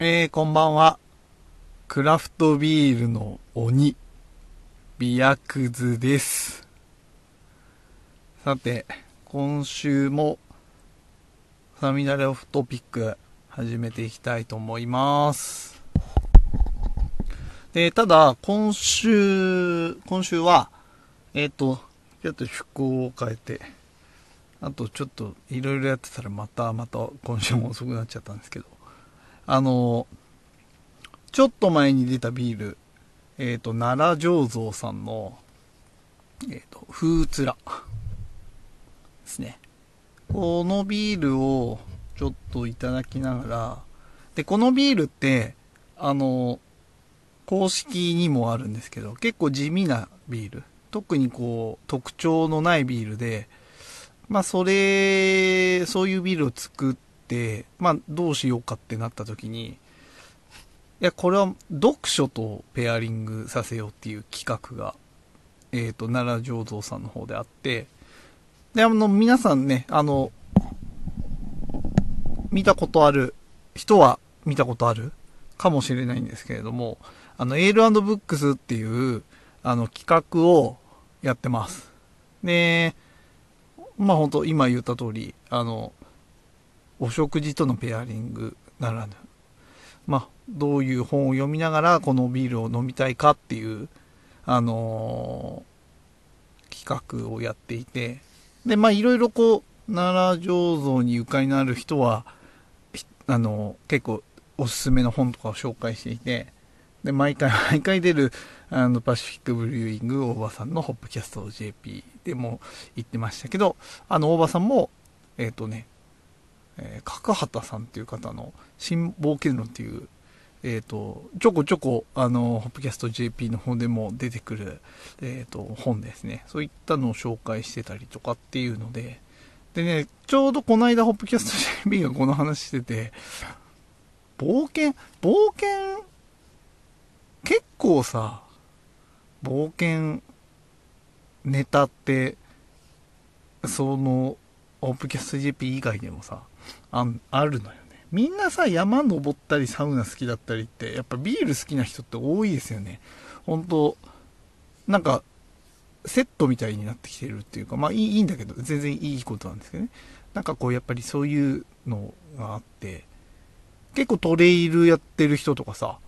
えー、こんばんは。クラフトビールの鬼、ビアクズです。さて、今週も、サミダレオフトピック、始めていきたいと思います。で、ただ、今週、今週は、えっ、と、ちょっと趣向を変えて、あとちょっといろいろやってたらまたまた今週も遅くなっちゃったんですけど、あの、ちょっと前に出たビール、えっ、と、奈良醸造さんの、えっ、と、風つらですね。このビールをちょっといただきながら、で、このビールって、あの、公式にもあるんですけど、結構地味なビール。特にこう、特徴のないビールで、まあ、それ、そういうビールを作って、まあ、どうしようかってなった時に、いや、これは読書とペアリングさせようっていう企画が、えっ、と、奈良醸造さんの方であって、で、あの、皆さんね、あの、見たことある人は見たことあるかもしれないんですけれども、あの、エールブックスっていう、あの、企画をやってます。で、まあ本当今言った通り、あの、お食事とのペアリングならぬ、まあ、どういう本を読みながらこのビールを飲みたいかっていう、あのー企画をやっていて、で、まあいろいろこう、奈良醸造にゆかりのある人は、あの結構おすすめの本とかを紹介していて、で、毎回 毎回出る、あの、パシフィックブリューイング大場さんのホップキャスト JP でも言ってましたけど、あの、大場さんも、えっ、とね、えー角畑さんっていう方の新冒険論っていう、えっ、と、ちょこちょこ、あの、ホップキャスト JP の方でも出てくる、えっ、と、本ですね。そういったのを紹介してたりとかっていうので、でね、ちょうどこの間、ホップキャスト JP がこの話してて、冒険、冒険、結構さ、冒険ネタって、その、オープキャスト GP 以外でもさ、ああるのよね。みんなさ、山登ったりサウナ好きだったりって、やっぱビール好きな人って多いですよね。本当なんか、セットみたいになってきてるっていうか、まあいいいいんだけど、全然いいことなんですけどね。なんかこう、やっぱりそういうのがあって、結構トレイルやってる人とかさ、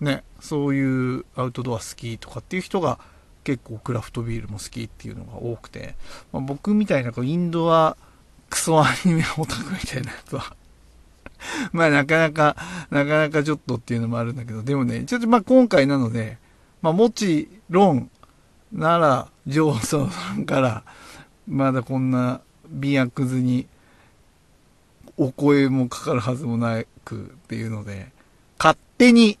ね、そういうアウトドア好きとかっていう人が結構クラフトビールも好きっていうのが多くて、まあ、僕みたいなこうインドアクソアニメオタクみたいなやつは、まあなかなか、なかなかちょっとっていうのもあるんだけど、でもね、ちょっとまあ今回なので、まあもちろん、奈良醸造さんから、まだこんな美薬図にお声もかかるはずもなくっていうので、勝手に、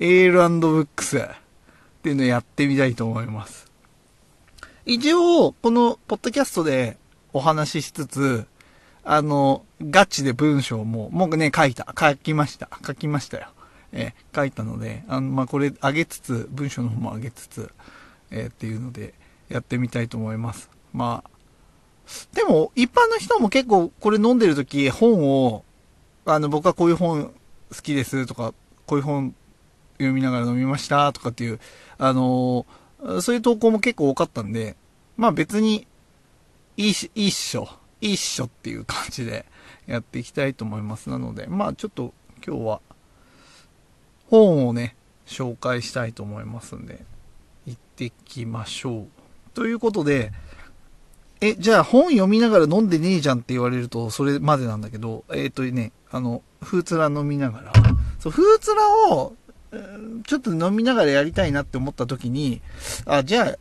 エールブックスっていうのをやってみたいと思います。一応、このポッドキャストでお話ししつつ、あの、ガチで文章も、もうね、書いた。書きました。書きましたよ。えー書いたので、あの、まあ、これ上げつつ、文章の方も上げつつ、えーっていうので、やってみたいと思います。まあ、でも、一般の人も結構これ飲んでる時本を、あの、僕はこういう本好きですとか、こういう本読みながら飲みましたとかっていう、あのーそういう投稿も結構多かったんで、まあ別に、いいし、いいっ、ていう感じでやっていきたいと思います。なので、まあちょっと今日は、本をね、紹介したいと思いますんで、行ってきましょう。ということで、え、じゃあ本読みながら飲んでねえじゃんって言われるとそれまでなんだけど、えっ、とね、あの、フーツラ飲みながら、そう、フーツラを、ちょっと飲みながらやりたいなって思った時に、あ、じゃあ、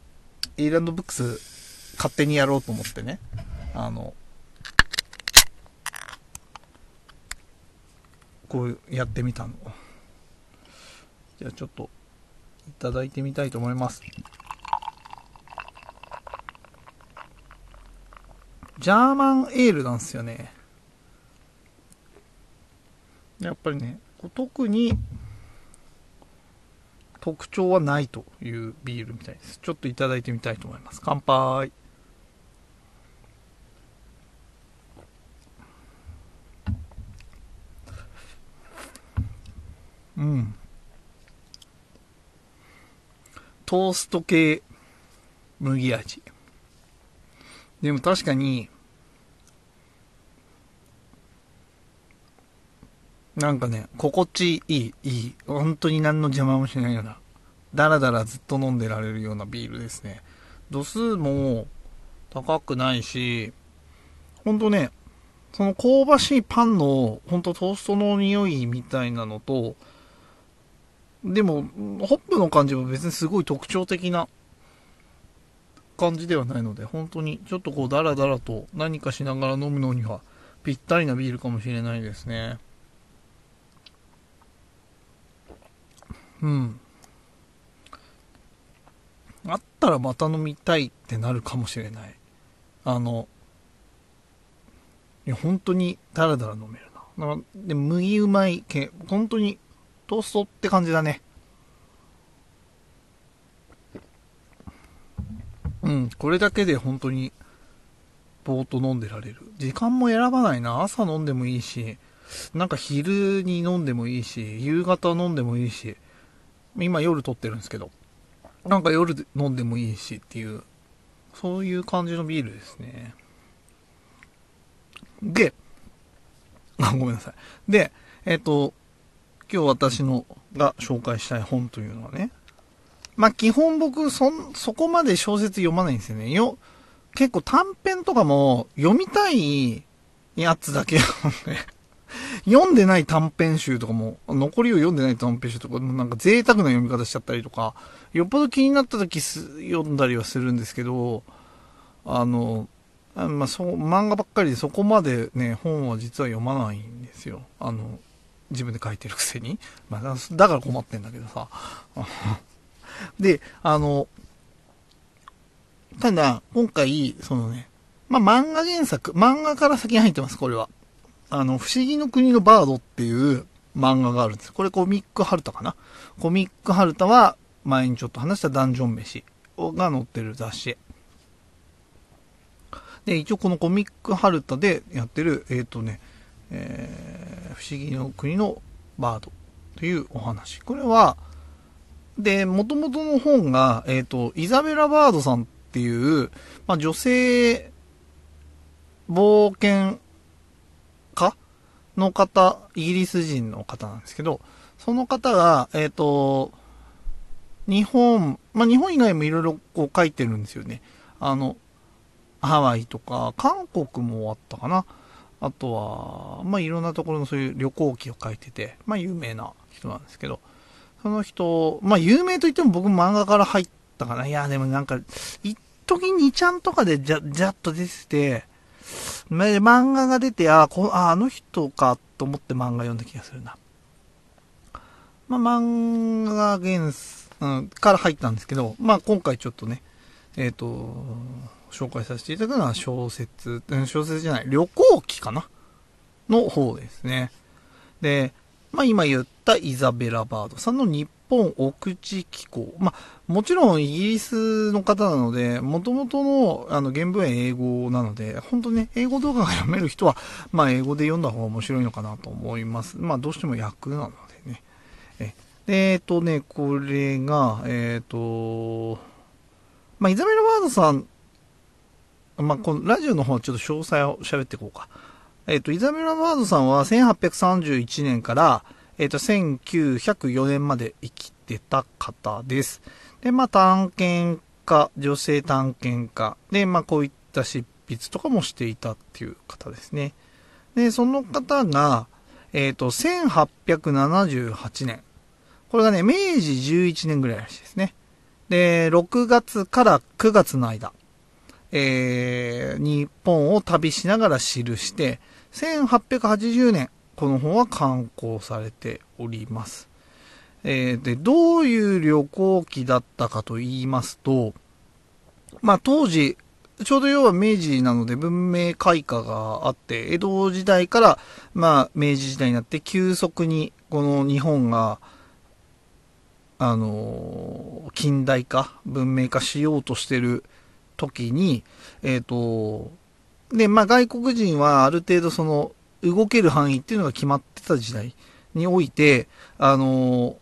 エイランドブックス勝手にやろうと思ってね、あの、こうやってみたの。じゃあちょっと、いただいてみたいと思います。ジャーマンエールなんですよね。やっぱりね、特に特徴はないというビールみたいです。ちょっといただいてみたいと思います。乾杯。トースト系麦味。でも確かに、なんかね、心地いい、いい。本当に何の邪魔もしないような、だらだらずっと飲んでられるようなビールですね。度数も高くないし、ほんとね、その香ばしいパンの、ほんとトーストの匂いみたいなのと、でも、ホップの感じも別にすごい特徴的な感じではないので、本当にちょっとこうダラダラと何かしながら飲むのにはぴったりなビールかもしれないですね。うん。あったらまた飲みたいってなるかもしれない。あの、いや、本当にダラダラ飲めるな。なで麦うまい系、本当にトーストって感じだね。うん、これだけで本当に、ぼーっと飲んでられる。時間も選ばないな。朝飲んでもいいし、なんか昼に飲んでもいいし、夕方飲んでもいいし、今夜撮ってるんですけど、なんか夜飲んでもいいしっていう、そういう感じのビールですね。で、あ、ごめんなさい。で、えっ、と、今日私のが紹介したい本というのはね、まあ、基本僕、そ、そこまで小説読まないんですよね。よ、結構短編とかも読みたいやつだけ読んで、読んでない短編集とかも、残りを読んでない短編集とかもなんか贅沢な読み方しちゃったりとか、よっぽど気になった時読んだりはするんですけど、あの、あまあ、そう、漫画ばっかりでそこまでね、本は実は読まないんですよ。あの、自分で書いてるくせに。まあ、だから困ってんだけどさ。で、あの、ただ、今回、そのね、まあ、漫画原作、漫画から先に入ってます、これは。あの、不思議の国のバードっていう漫画があるんです。これコミックハルタかな。コミックハルタは、前にちょっと話したダンジョン飯が載ってる雑誌。で、一応このコミックハルタでやってる、えっ、ー、とね、えー、不思議の国のバードというお話。これは、で、元々の本が、えっ、ー、と、イザベラ・バードさんっていう、まあ、女性冒険家の方、イギリス人の方なんですけど、その方が、えっ、ー、と、日本、まあ、日本以外もいろいろこう書いてるんですよね。あの、ハワイとか、韓国もあったかな。あとは、まあ、いろんなところのそういう旅行記を書いてて、まあ、有名な人なんですけど、その人、まあ、有名といっても僕漫画から入ったかな。いや、でもなんか、一時2ちゃんとかでじゃ、じゃっと出てて、漫画が出て、あこあ、あの人かと思って漫画読んだ気がするな。まあ、漫画原、うん、から入ったんですけど、まあ、今回ちょっとね、えっ、ー、と、紹介させていただくのは小説、小説じゃない、旅行記かな？の方ですね。で、まあ今言ったイザベラ・バードさんの日本奥地機構。まあもちろんイギリスの方なので、元々のあの原文は英語なので、本当ね、英語動画が読める人は、まあ英語で読んだ方が面白いのかなと思います。まあどうしても訳なのでね。え、えっ、とね、これが、えっ、ー、と、まあイザベラ・バードさんまあ、このラジオの方はちょっと詳細を喋っていこうか。えっ、ー、と、イザベラ・バードさんは1831年から、えっ、ー、と、1904年まで生きてた方です。で、まあ、探検家、女性探検家。で、まあ、こういった執筆とかもしていたっていう方ですね。で、その方が、えっ、ー、と、1878年。これがね、明治11年ぐらいらしいですね。で、6月から9月の間。えー、日本を旅しながら記して、1880年、この本は刊行されております。えー、で、どういう旅行記だったかと言いますと、まあ当時、ちょうど要は明治なので文明開化があって、江戸時代から、まあ明治時代になって急速にこの日本が、あの、近代化、文明化しようとしてる時に、えっ、ー、と、で、まあ、外国人はある程度その、動ける範囲っていうのが決まってた時代において、あの、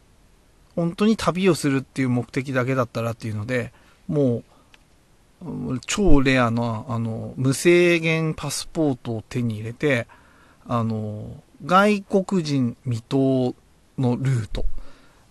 本当に旅をするっていう目的だけだったらっていうので、もう、超レアな、あの、無制限パスポートを手に入れて、あの、外国人未踏のルート。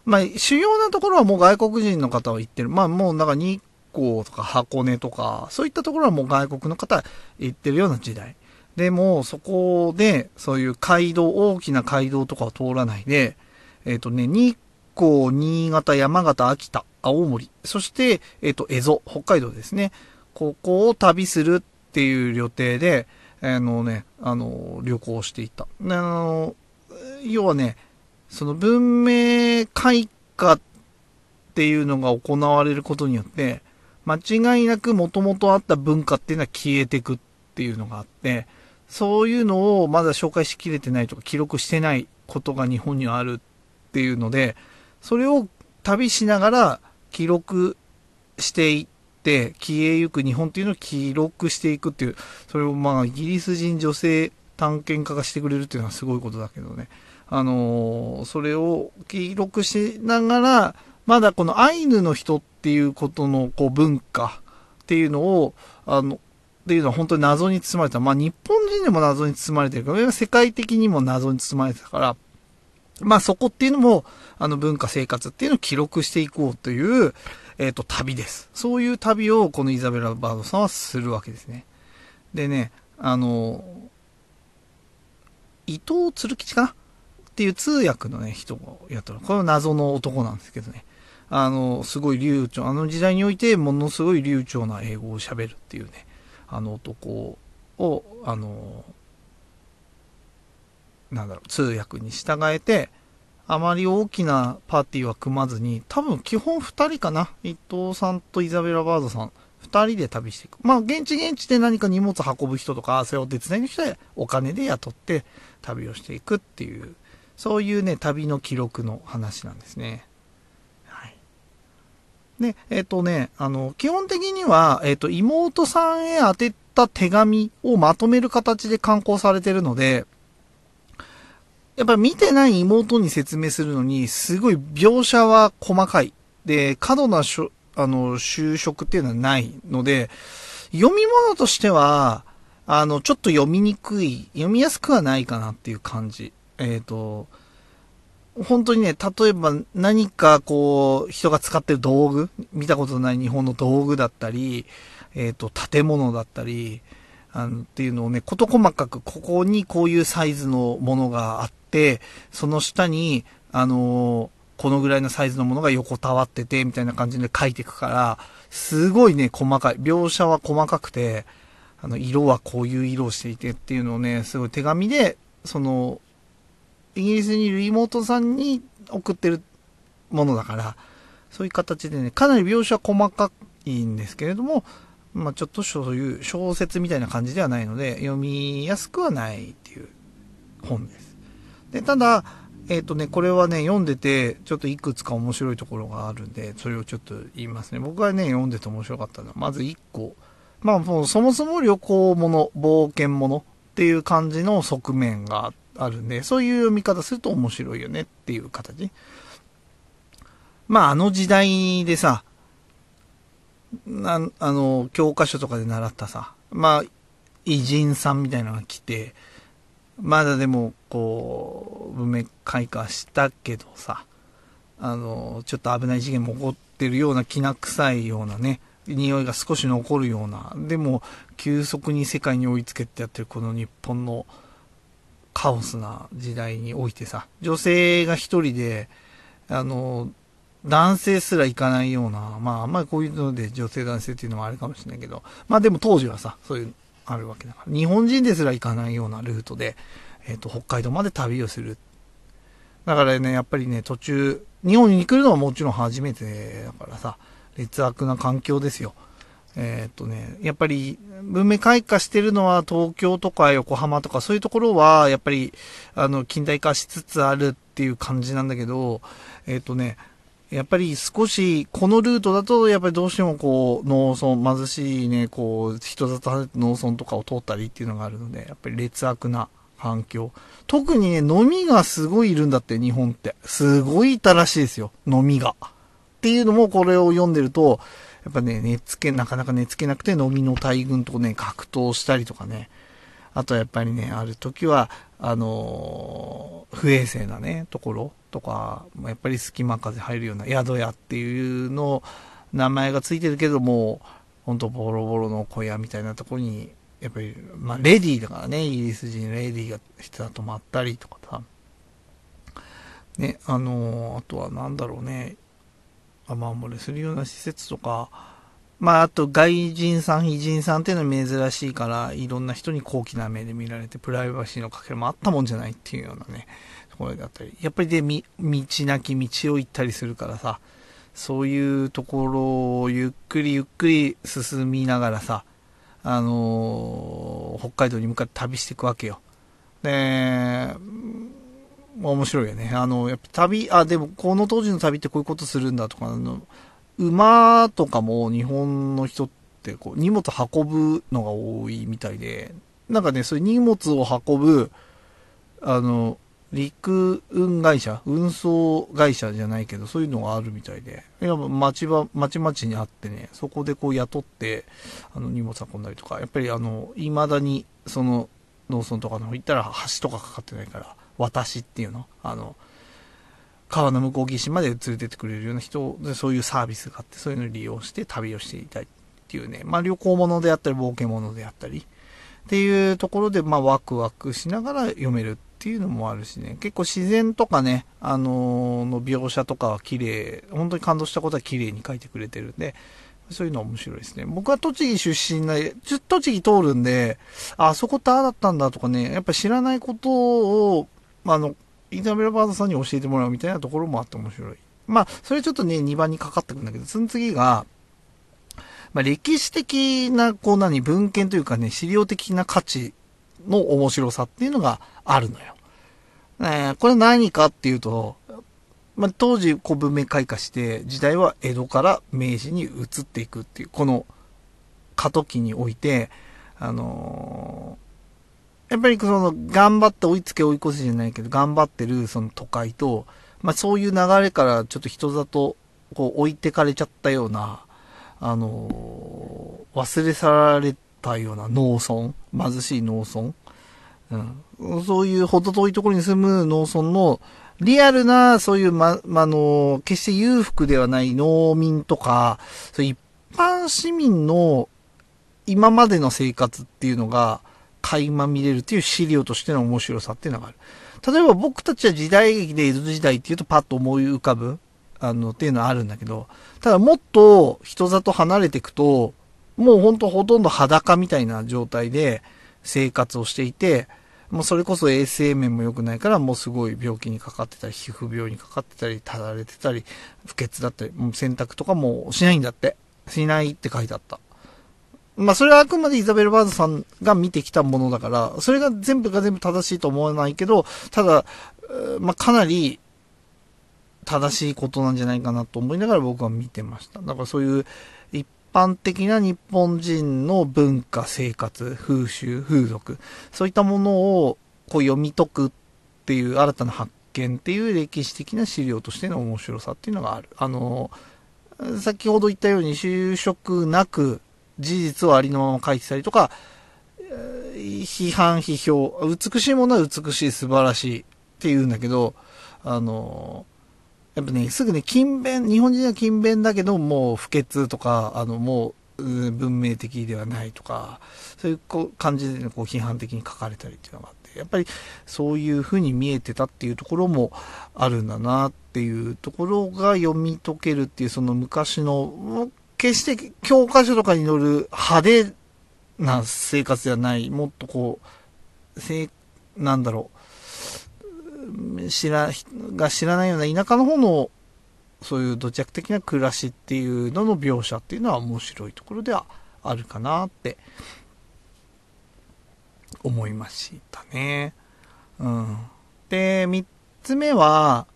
まあ、主要なところはもう外国人の方は行ってる。まあ、もうなんか2港とか箱根とか、そういったところはもう外国の方行ってるような時代。でも、そこで、そういう街道、大きな街道とかを通らないで、えっ、ー、とね、日光、新潟、山形、秋田、青森、そして、えっ、ー、と、蝦夷、北海道ですね。ここを旅するっていう予定で、あのね、あの、旅行していた。あの、要はね、その文明開化っていうのが行われることによって、間違いなく元々あった文化っていうのは消えてくっていうのがあって、そういうのをまだ紹介しきれてないとか記録してないことが日本にはあるっていうので、それを旅しながら記録していって、消えゆく日本っていうのを記録していくっていう、それをまあイギリス人女性探検家がしてくれるっていうのはすごいことだけどね。あのー、それを記録しながら、まだこのアイヌの人っっていうことのこう文化っていうのを、あの、っていうのは本当に謎に包まれた。まあ日本人でも謎に包まれてるから、世界的にも謎に包まれてたから、まあそこっていうのも、あの文化生活っていうのを記録していこうという、えっ、ー、と、旅です。そういう旅をこのイザベラ・バードさんはするわけですね。でね、あの、伊藤鶴吉かな？っていう通訳のね、人をやったの。これは謎の男なんですけどね。あの、すごい流暢、あの時代においてものすごい流暢な英語を喋るっていうね、あの男を、あの、なんだろう、通訳に従えて、あまり大きなパーティーは組まずに、多分基本2人かな。伊藤さんとイザベラ・バードさん、2人で旅していく。まあ、現地現地で何か荷物運ぶ人とか、それを手伝いの人でお金で雇って旅をしていくっていう、そういうね、旅の記録の話なんですね。で、えっ、ー、とね、あの、基本的には、えっ、ー、と、妹さんへ宛てた手紙をまとめる形で刊行されてるので、やっぱり見てない妹に説明するのに、すごい描写は細かい。で、過度なしょ、あの、就職っていうのはないので、読み物としては、あの、ちょっと読みにくい、読みやすくはないかなっていう感じ。えっ、ー、と、本当にね、例えば何かこう、人が使ってる道具、見たことない日本の道具だったり、えっ、ー、と、建物だったり、あの、っていうのをね、こと細かく、ここにこういうサイズのものがあって、その下に、あのこのぐらいのサイズのものが横たわってて、みたいな感じで書いていくから、すごいね、細かい。描写は細かくて、あの、色はこういう色をしていてっていうのをね、すごい手紙で、その、イギリスにいる妹さんに送ってるものだから、そういう形でね、かなり描写は細かいんですけれども、まあちょっとそういう小説みたいな感じではないので、読みやすくはないっていう本です。で、ただ、えっ、ー、とね、これはね、読んでて、ちょっといくつか面白いところがあるんで、それをちょっと言いますね。僕はね、読んでて面白かったのは、まず1個。まあもうそもそも旅行者、冒険者っていう感じの側面があって、あるんで、そういう読み方すると面白いよねっていう形。まあ、あの時代でさ、な、あの、教科書とかで習ったさ、まあ、偉人さんみたいなのが来て、まだでも、こう、文明開化したけどさ、あの、ちょっと危ない事件も起こってるような、きな臭いようなね、匂いが少し残るような、でも、急速に世界に追いつけてやってるこの日本のカオスな時代においてさ、女性が一人で、あの、男性すら行かないような、まああんまりこういうので女性男性っていうのもあるかもしれないけど、まあでも当時はさ、そういう、あるわけだから、日本人ですら行かないようなルートで、えっ、ー、と、北海道まで旅をする。だからね、やっぱりね、途中、日本に来るのはもちろん初めてだからさ、劣悪な環境ですよ。えー、っとね、やっぱり文明開化してるのは東京とか横浜とかそういうところはやっぱりあの近代化しつつあるっていう感じなんだけど、えー、っとね、やっぱり少しこのルートだとやっぱりどうしてもこう農村、貧しいね、こう人里農村とかを通ったりっていうのがあるので、やっぱり劣悪な環境。特にね、飲みがすごいいるんだって、日本って。すごいいたらしいですよ、飲みが。っていうのもこれを読んでると、やっぱね、寝つけ、なかなか寝つけなくて飲みの大群とね、格闘したりとかね。あとはやっぱりね、ある時は、あのー、不衛生なね、ところとか、やっぱり隙間風入るような宿屋っていうの、名前がついてるけども、ほんとボロボロの小屋みたいなとこに、やっぱり、まあ、レディーだからね、イギリス人レディーが人が泊まったりとかさ。ね、あのー、あとはなんだろうね、雨漏れするような施設とか、まあ、あと外人さん、偉人さんっていうのは珍しいから、いろんな人に高貴な目で見られて、プライバシーのかけらもあったもんじゃないっていうようなね、ところだったり。やっぱりで、道なき道を行ったりするからさ、そういうところをゆっくりゆっくり進みながらさ、あのー、北海道に向かって旅していくわけよ。で、面白いよね。あの、やっぱ旅、あ、でもこの当時の旅ってこういうことするんだとか、あの、馬とかも日本の人ってこう荷物運ぶのが多いみたいで、なんかね、そういう荷物を運ぶ、あの、陸運会社、運送会社じゃないけど、そういうのがあるみたいで、いや、町場、町々にあってね、そこでこう雇って、あの、荷物運んだりとか、やっぱりあの、未だに、その、農村とかの方行ったら橋とかかかってないから、私っていうの？あの、川の向こう岸まで連れてってくれるような人で、そういうサービスがあって、そういうのを利用して旅をしていたいっていうね、まあ旅行物であったり、冒険物であったり、っていうところで、まあワクワクしながら読めるっていうのもあるしね、結構自然とかね、あのー、の描写とかは綺麗、本当に感動したことは綺麗に書いてくれてるんで、そういうの面白いですね。僕は栃木出身で、栃木通るんで、あ、そこってああだったんだとかね、やっぱ知らないことを、まああの、イザベラ・バードさんに教えてもらうみたいなところもあって面白い。まあ、それちょっとね、2番にかかってくるんだけど、その次が、まあ、歴史的な、こう何、文献というかね、資料的な価値の面白さっていうのがあるのよ。え、これ何かっていうと、まあ、当時古文明開化して、時代は江戸から明治に移っていくっていう、この過渡期において、あのーやっぱりその、頑張って追いつけ追い越せじゃないけど、頑張ってるその都会と、まあそういう流れからちょっと人里、こう置いてかれちゃったような、あのー、忘れ去られたような農村、貧しい農村、うん、そういうほど遠いところに住む農村の、リアルな、そういう、ま、まあの、決して裕福ではない農民とか、そう一般市民の今までの生活っていうのが、垣間見れるっていう資料としての面白さっていうのがある。例えば僕たちは時代劇で江戸時代っていうとパッと思い浮かぶ、あの、っていうのはあるんだけど、ただもっと人里離れていくと、もうほんとほとんど裸みたいな状態で生活をしていて、もうそれこそ衛生面も良くないから、もうすごい病気にかかってたり、皮膚病にかかってたり、ただれてたり、不潔だったり、もう洗濯とかもしないんだって。しないって書いてあった。まあそれはあくまでイザベル・バーズさんが見てきたものだから、それが全部が全部正しいと思わないけど、ただ、まあかなり正しいことなんじゃないかなと思いながら僕は見てました。だからそういう一般的な日本人の文化、生活、風習、風俗、そういったものをこう読み解くっていう新たな発見っていう歴史的な資料としての面白さっていうのがある。あの、先ほど言ったように就職なく事実をありのまま書いてたりとか、批判、批評、美しいものは美しい、素晴らしいって言うんだけど、あの、やっぱね、すぐね、勤勉、日本人は勤勉だけど、もう不潔とか、あの、もう、文明的ではないとか、そういうこう感じで、こう批判的に書かれたりっていうのがあって、やっぱりそういう風に見えてたっていうところもあるんだなっていうところが読み解けるっていう、その昔の、決して教科書とかに載る派手な生活ではない、もっとこう、せなんだろう、知ら、が知らないような田舎の方の、そういう土着的な暮らしっていうのの描写っていうのは面白いところではあるかなって思いましたね。うん。で、三つ目は、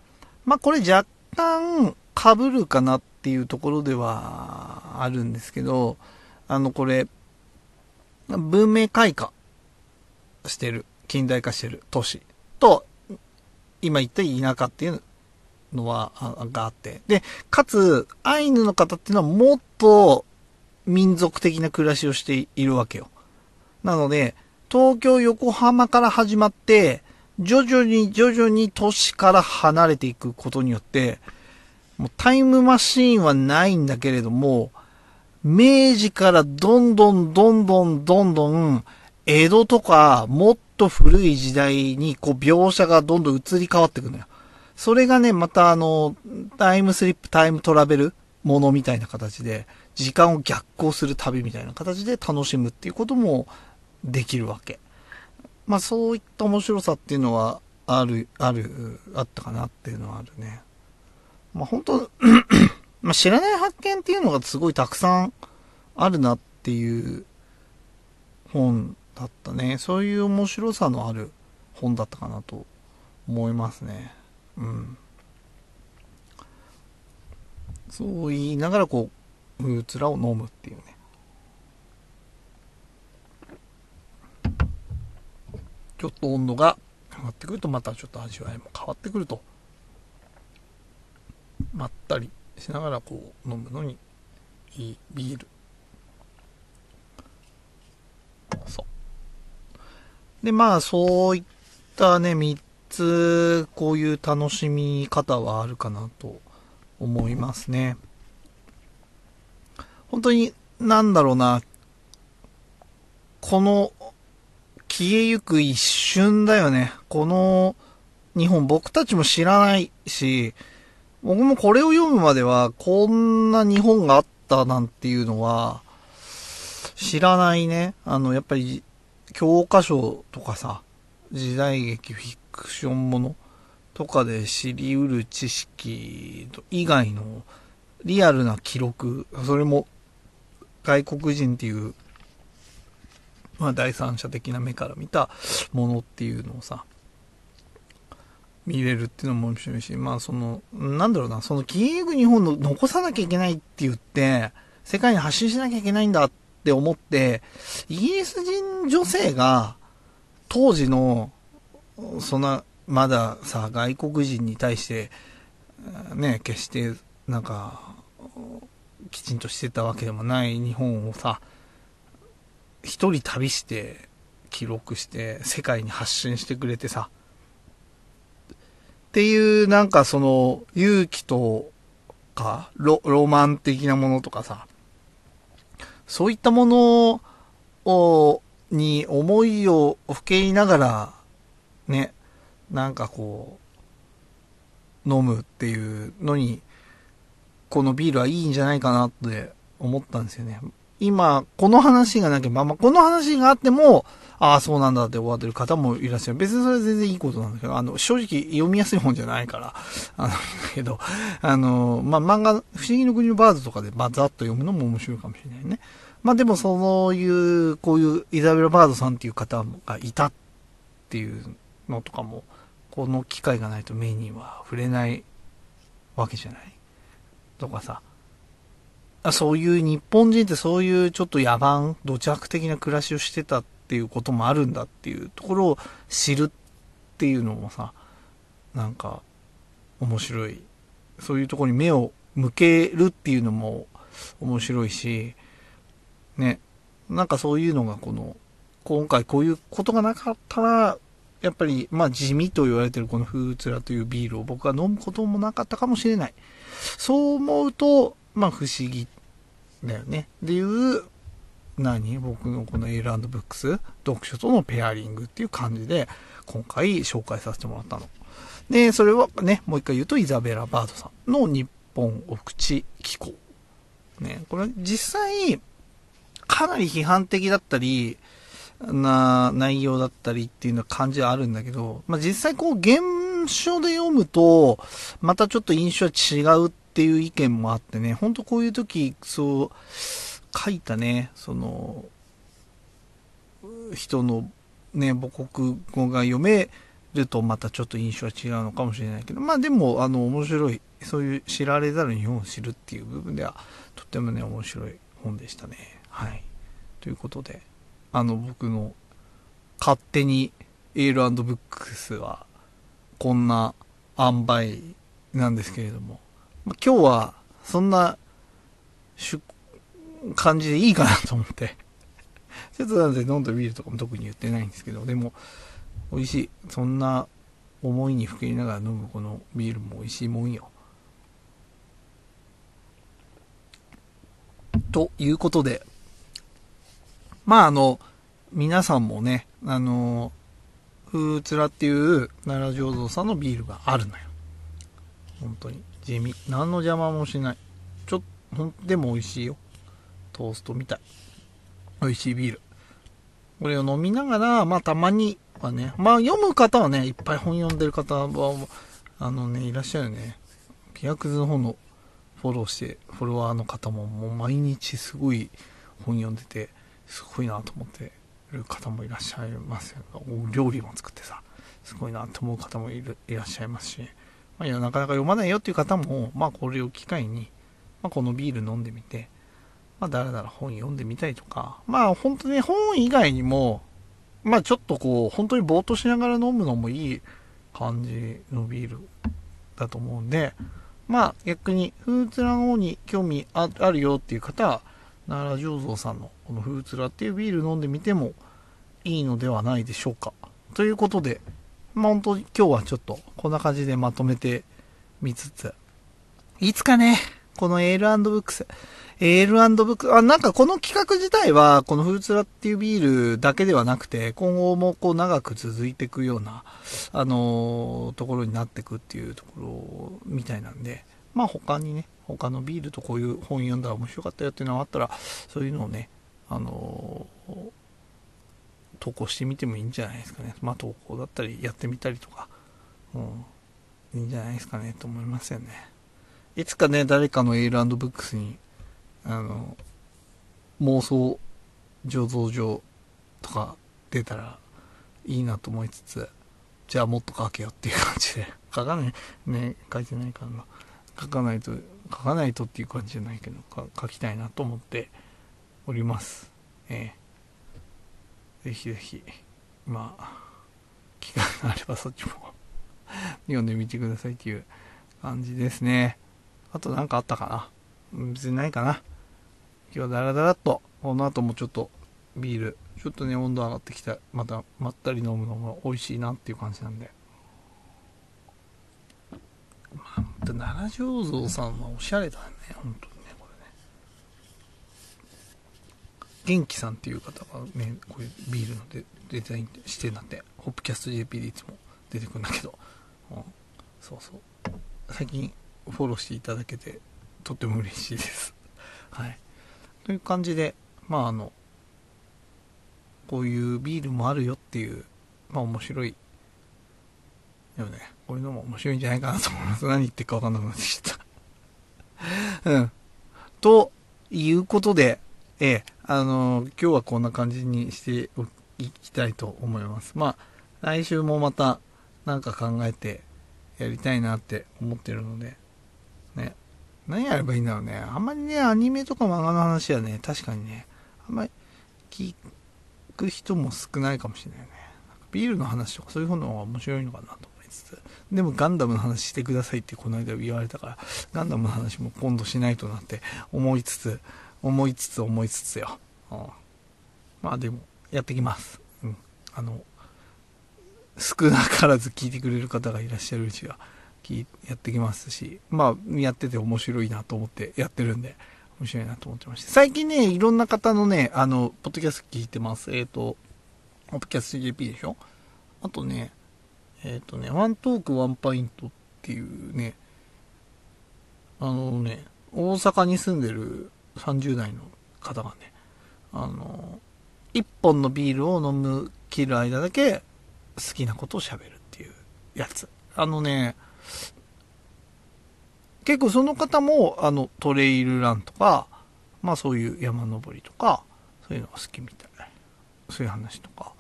まあ、これ若干被るかなってっていうところではあるんですけど、あの、これ、文明開化してる。近代化してる都市と、今言った田舎っていうのは、があって。で、かつ、アイヌの方っていうのはもっと民族的な暮らしをしているわけよ。なので、東京、横浜から始まって、徐々に徐々に都市から離れていくことによって、もうタイムマシーンはないんだけれども、明治からどんどんどんどんどんどん、江戸とかもっと古い時代にこう描写がどんどん移り変わっていくのよ。それがね、またあの、タイムスリップ、タイムトラベルものみたいな形で、時間を逆行する旅みたいな形で楽しむっていうこともできるわけ。まあそういった面白さっていうのはある、ある、あったかなっていうのはあるね。まあ本当 まあ知らない発見っていうのがすごいたくさんあるなっていう本だったね。そういう面白さのある本だったかなと思いますね。うん。そう言いながらこう、フーツラを飲むっていうね。ちょっと温度が上がってくるとまたちょっと味わいも変わってくると。ったりしながらこう飲むのにいいビール。そう。で、まあそういったね、3つこういう楽しみ方はあるかなと思いますね。本当に、なんだろうな、この消えゆく一瞬だよね。この日本僕たちも知らないし、僕もこれを読むまではこんな日本があったなんていうのは知らないね。あの、やっぱり教科書とかさ、時代劇、フィクションものとかで知り得る知識以外のリアルな記録、それも外国人っていうまあ、第三者的な目から見たものっていうのをさ、見れるっていうのも面白いし、まあその、なんだろうな、その消えゆく日本の残さなきゃいけないって言って、世界に発信しなきゃいけないんだって思って、イギリス人女性が、当時の、そんな、まださ、外国人に対して、ね、決して、なんか、きちんとしてたわけでもない日本をさ、一人旅して記録して世界に発信してくれてさ、っていうなんかその勇気とかロロマン的なものとかさ、そういったものを、に思いをふけいながら、ね、なんかこう、飲むっていうのに、このビールはいいんじゃないかなって思ったんですよね。今、この話がなければ、まあ、この話があっても、ああ、そうなんだって終わってる方もいらっしゃる。別にそれは全然いいことなんだけど、あの、正直読みやすい本じゃないから、あの、だけど、あの、まあ、漫画、不思議の国のバーズとかで、まあ、ざっと読むのも面白いかもしれないね。まあ、でも、そういう、こういうイザベラ・バードさんっていう方がいたっていうのとかも、この機会がないと目には触れないわけじゃない？とかさ、そういう日本人ってそういうちょっと野蛮、土着的な暮らしをしてたっていうこともあるんだっていうところを知るっていうのもさ、なんか面白い。そういうところに目を向けるっていうのも面白いし、ね、なんかそういうのがこの、今回こういうことがなかったら、やっぱり、まあ地味と言われてるこのフーツラというビールを僕は飲むこともなかったかもしれない。そう思うと、まあ不思議だよね。でいう、何？僕のこのエールブックス、読書とのペアリングっていう感じで、今回紹介させてもらったの。で、それはね、もう一回言うと、イザベラ・バードさんの日本お口機構。ね、これ実際、かなり批判的だったり、な内容だったりっていうのは感じはあるんだけど、まあ、実際こう原書で読むと、またちょっと印象は違うっっていう意見もあってね、ほんとこういう時、そう、書いたね、その、人のね、母国語が読めるとまたちょっと印象は違うのかもしれないけど、まあでも、あの、面白い、そういう知られざる日本を知るっていう部分では、とってもね、面白い本でしたね。はい。ということで、あの、僕の勝手にエールブックスは、こんな塩梅なんですけれども、今日は、そんな、感じでいいかなと思って ちょっとなんで飲んだビールとかも特に言ってないんですけど、でも、美味しい。そんな思いにふけりながら飲むこのビールも美味しいもんよ。ということで、まああの、皆さんもね、あの、ふーつらっていう奈良醸造さんのビールがあるのよ。本当に。地味。何の邪魔もしない。ちょっと、でも美味しいよ。トーストみたい。美味しいビール。これを飲みながら、まあたまにはね、まあ読む方はね、いっぱい本読んでる方は、あのね、いらっしゃるね。ピアクズの方のフォローして、フォロワーの方ももう毎日すごい本読んでて、すごいなと思ってる方もいらっしゃいますよ。料理も作ってさ、すごいなと思う方もいるいらっしゃいますし、まあ、いやなかなか読まないよっていう方も、まあこれを機会に、まあ、このビール飲んでみて、まあだらだら本読んでみたりとか、まあ本当に本以外にも、まあちょっとこう、本当にぼーっとしながら飲むのもいい感じのビールだと思うんで、まあ逆にフーツラの方に興味あるよっていう方は、奈良醸造さんのこのフーツラっていうビール飲んでみてもいいのではないでしょうか。ということで、まあ本当に今日はちょっとこんな感じでまとめてみつつ、いつかね、このエールブックス、エールブック、あ、なんかこの企画自体は、このフルツラっていうビールだけではなくて、今後もこう長く続いていくような、あのー、ところになっていくっていうところみたいなんで、まあ他にね、他のビールとこういう本読んだら面白かったよっていうのがあったら、そういうのをね、あのー、投稿してみてもいいんじゃないですかね。まあ投稿だったりやってみたりとか、うん、いいんじゃないですかねと思いますよね。いつかね、誰かのエールブックスにあの、妄想醸造所とか出たらいいなと思いつつ、じゃあもっと書けよっていう感じで、書かない、ね、書いてないからな。書かないと、書かないとっていう感じじゃないけど、書きたいなと思っております。ええー、ぜひぜひ、まあ、機会があればそっちも 読んでみてくださいっていう感じですね。あと何かあったかな？別にないかな。今日はダラダラっと、この後もちょっとビール、ちょっとね、温度上がってきた、またまったり飲むのも美味しいなっていう感じなんで。まあ、奈良醸造さんはおしゃれだね、本当にね、これね。元気さんっていう方がね、こういうビールのデデザインしてんだって、ホップキャスト JP でいつも出てくるんだけど、うん、そうそう。最近フォローしていただけて、とっても嬉しいです。はい。という感じで、まああの、こういうビールもあるよっていう、まあ面白い。でもね、こういうのも面白いんじゃないかなと思います。何言ってるかわかんなくなってきた。うん。ということで、ええ、あの今日はこんな感じにしていきたいと思います。まあ、来週もまたなんか考えてやりたいなって思ってるので、ね、何やればいいんだろうね。あんまりね、アニメとか漫画の話はね、確かにね、あんまり聞く人も少ないかもしれないね。ビールの話とかそういうのが面白いのかなと思いつつ。でもガンダムの話してくださいってこの間言われたから、ガンダムの話も今度しないとなって思いつつ、思いつつ思いつつよ。うん、まあでも、やってきます。うん。あの、少なからず聞いてくれる方がいらっしゃるうちは、やってきますし、まあ、やってて面白いなと思ってやってるんで、面白いなと思ってまして。最近ね、いろんな方のね、あの、ポッドキャスト聞いてます。えっ、ー、と、ポッドキャスト JP でしょ？あとね、えっ、ー、とね、ワントークワンパイントっていうね、あのね、大阪に住んでる30代の方がね、あの、一本のビールを飲む、切る間だけ好きなことを喋るっていうやつ。あのね、結構その方も、あの、トレイルランとか、まあそういう山登りとか、そういうのが好きみたい。そういう話とか。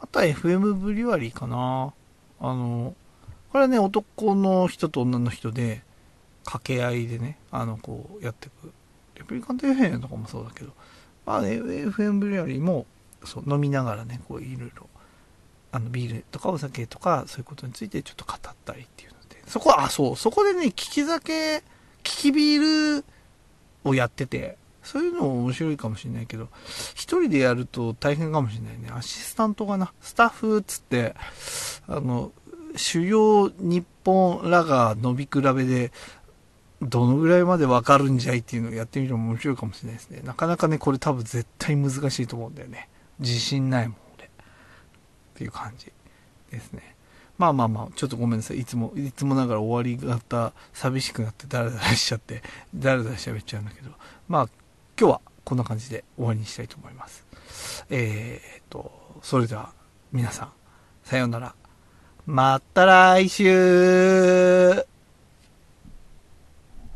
あとは FM ブリュワリーかな。あの、これはね、男の人と女の人で、掛け合いでね、あの、こう、やっていく。プリカント FM とかもそうだけど、まあ、ね、FM ブリュワリーも、そう、飲みながらね、こう、いろいろ、あの、ビールとかお酒とか、そういうことについてちょっと語ったりっていうので、そこは、あ、そう、そこでね、利き酒、利きビールをやってて、そういうのも面白いかもしれないけど、一人でやると大変かもしれないね。アシスタントがな、スタッフっつって、あの、主要日本ラガー伸び比べで、どのぐらいまでわかるんじゃいっていうのをやってみるのも面白いかもしれないですね。なかなかね、これ多分絶対難しいと思うんだよね。自信ないもん、俺。っていう感じですね。まあまあまあ、ちょっとごめんなさい。いつも、いつもながら終わり方、寂しくなってダラダラしちゃって、ダラダラ喋っちゃうんだけど、まあ、今日はこんな感じで終わりにしたいと思います。えー、っと、それでは皆さん、さようなら。また来週